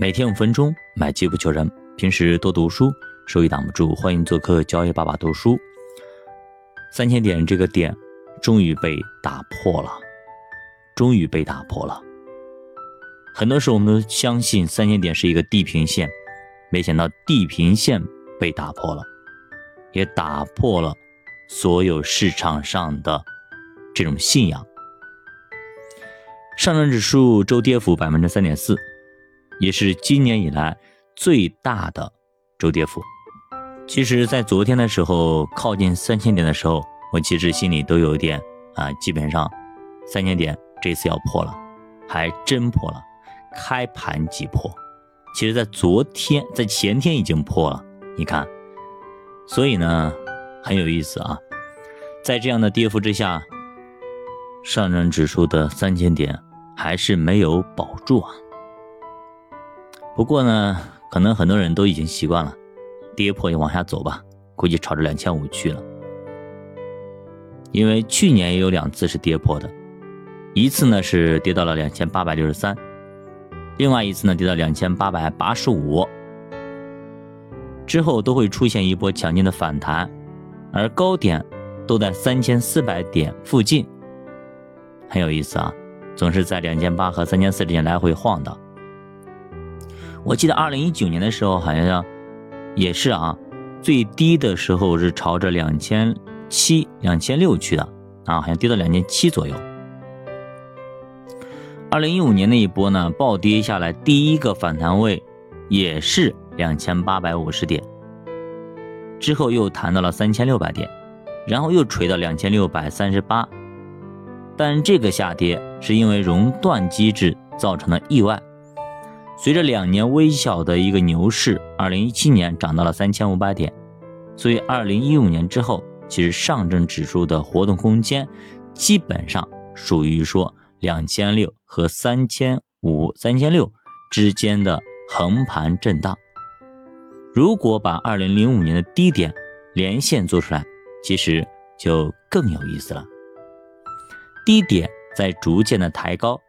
每天五分钟，买机不求人。平时多读书，收益挡不住。欢迎做客交易爸爸读书。三千点这个点，终于被打破了，终于被打破了。很多时候我们都相信三千点是一个地平线，没想到地平线被打破了，也打破了所有市场上的这种信仰。上证指数周跌幅百分之三点四。也是今年以来最大的周跌幅。其实，在昨天的时候，靠近三千点的时候，我其实心里都有点啊，基本上三千点这次要破了，还真破了，开盘即破。其实，在昨天、在前天已经破了，你看，所以呢，很有意思啊。在这样的跌幅之下，上证指数的三千点还是没有保住啊。不过呢，可能很多人都已经习惯了，跌破就往下走吧，估计朝着两千五去了。因为去年也有两次是跌破的，一次呢是跌到了两千八百六十三，另外一次呢跌到两千八百八十五，之后都会出现一波强劲的反弹，而高点都在三千四百点附近，很有意思啊，总是在两千八和三千四之间来回晃荡。我记得二零一九年的时候，好像也是啊，最低的时候是朝着两千七、两千六去的啊，好像跌到两千七左右。二零一五年那一波呢，暴跌下来，第一个反弹位也是两千八百五十点，之后又弹到了三千六百点，然后又锤到两千六百三十八，但这个下跌是因为熔断机制造成的意外。随着两年微小的一个牛市，二零一七年涨到了三千五百点，所以二零一五年之后，其实上证指数的活动空间基本上属于说两千六和三千五、三千六之间的横盘震荡。如果把二零零五年的低点连线做出来，其实就更有意思了。低点在逐渐的抬高，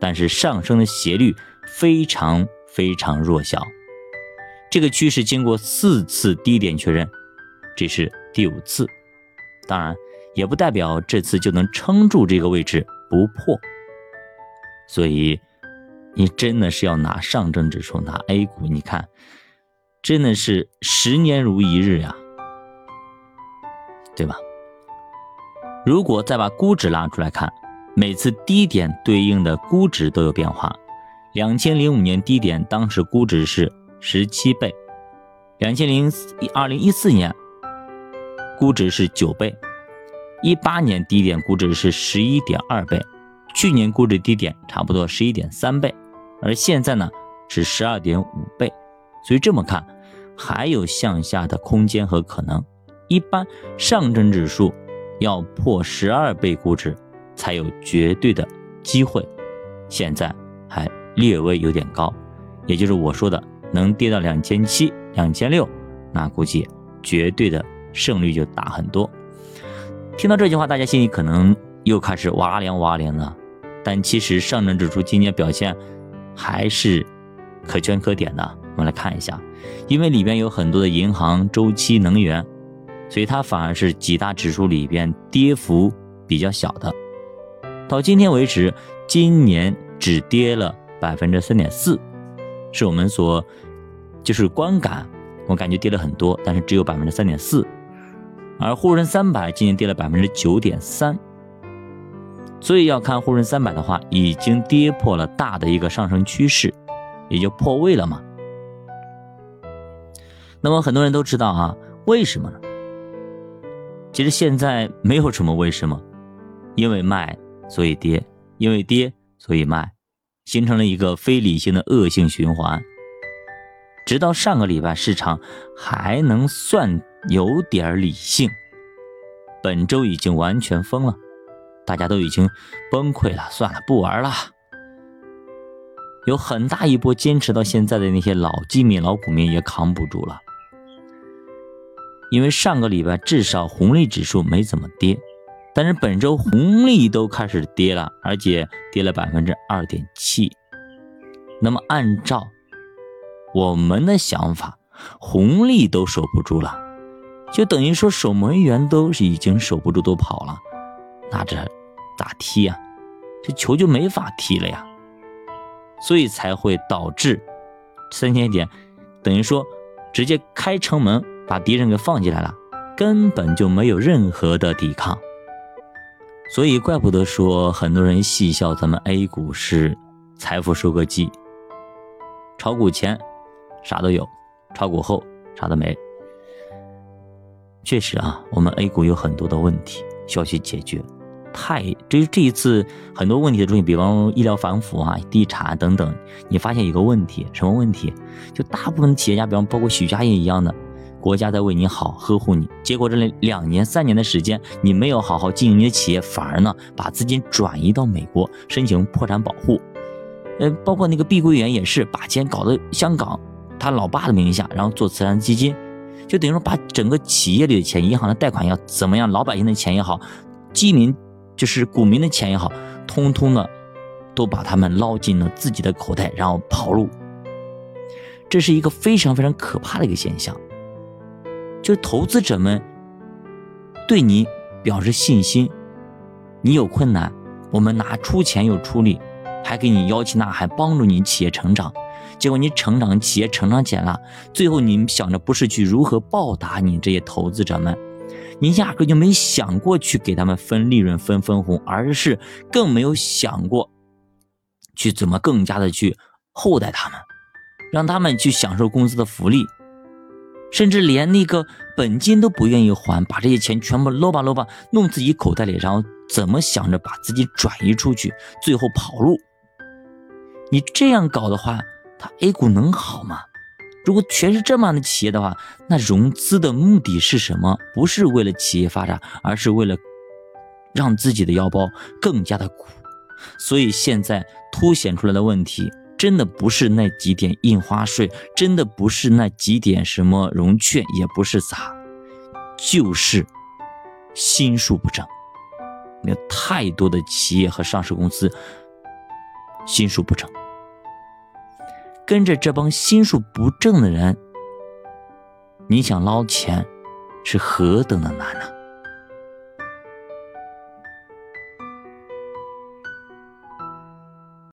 但是上升的斜率。非常非常弱小，这个趋势经过四次低点确认，这是第五次，当然也不代表这次就能撑住这个位置不破，所以你真的是要拿上证指数拿 A 股，你看真的是十年如一日呀，对吧？如果再把估值拉出来看，每次低点对应的估值都有变化。两千零五年低点，当时估值是十七倍；两千零二零一四年估值是九倍；一八年低点估值是十一点二倍；去年估值低点差不多十一点三倍，而现在呢是十二点五倍。所以这么看，还有向下的空间和可能。一般上证指数要破十二倍估值才有绝对的机会，现在。略微有点高，也就是我说的能跌到两千七、两千六，那估计绝对的胜率就大很多。听到这句话，大家心里可能又开始哇凉哇凉了。但其实上证指数今年表现还是可圈可点的。我们来看一下，因为里边有很多的银行、周期、能源，所以它反而是几大指数里边跌幅比较小的。到今天为止，今年只跌了。百分之三点四，是我们所就是观感，我感觉跌了很多，但是只有百分之三点四。而沪深三百今年跌了百分之九点三，所以要看沪深三百的话，已经跌破了大的一个上升趋势，也就破位了嘛。那么很多人都知道啊，为什么呢？其实现在没有什么为什么，因为卖所以跌，因为跌所以卖。形成了一个非理性的恶性循环，直到上个礼拜市场还能算有点理性，本周已经完全疯了，大家都已经崩溃了，算了，不玩了。有很大一波坚持到现在的那些老基民、老股民也扛不住了，因为上个礼拜至少红利指数没怎么跌。但是本周红利都开始跌了，而且跌了百分之二点七。那么按照我们的想法，红利都守不住了，就等于说守门员都是已经守不住都跑了，那这咋踢呀？这球就没法踢了呀。所以才会导致三千点，等于说直接开城门把敌人给放进来了，根本就没有任何的抵抗。所以怪不得说很多人戏笑咱们 A 股是财富收割机，炒股前啥都有，炒股后啥都没。确实啊，我们 A 股有很多的问题需要去解决。太，这这一次很多问题的出现，比方医疗反腐啊、地产等等，你发现一个问题，什么问题？就大部分企业家，比方包括许家印一样的，国家在为你好，呵护你，结果这两年、三年的时间，你没有好好经营你的企业，反而呢把资金转移到美国，申请破产保护。呃，包括那个碧桂园也是把钱搞到香港他老爸的名下，然后做慈善基金，就等于说把整个企业里的钱、银行的贷款要怎么样，老百姓的钱也好，基民。就是股民的钱也好，通通的都把他们捞进了自己的口袋，然后跑路。这是一个非常非常可怕的一个现象。就投资者们对你表示信心，你有困难，我们拿出钱又出力，还给你摇旗呐喊，帮助你企业成长。结果你成长，企业成长起来了，最后你想着不是去如何报答你这些投资者们。你压根就没想过去给他们分利润、分分红，而是更没有想过去怎么更加的去厚待他们，让他们去享受公司的福利，甚至连那个本金都不愿意还，把这些钱全部搂吧搂吧弄自己口袋里，然后怎么想着把自己转移出去，最后跑路。你这样搞的话，他 A 股能好吗？如果全是这么样的企业的话，那融资的目的是什么？不是为了企业发展，而是为了让自己的腰包更加的鼓。所以现在凸显出来的问题，真的不是那几点印花税，真的不是那几点什么融券，也不是咋，就是心术不正。有太多的企业和上市公司心术不正。跟着这帮心术不正的人，你想捞钱，是何等的难呢？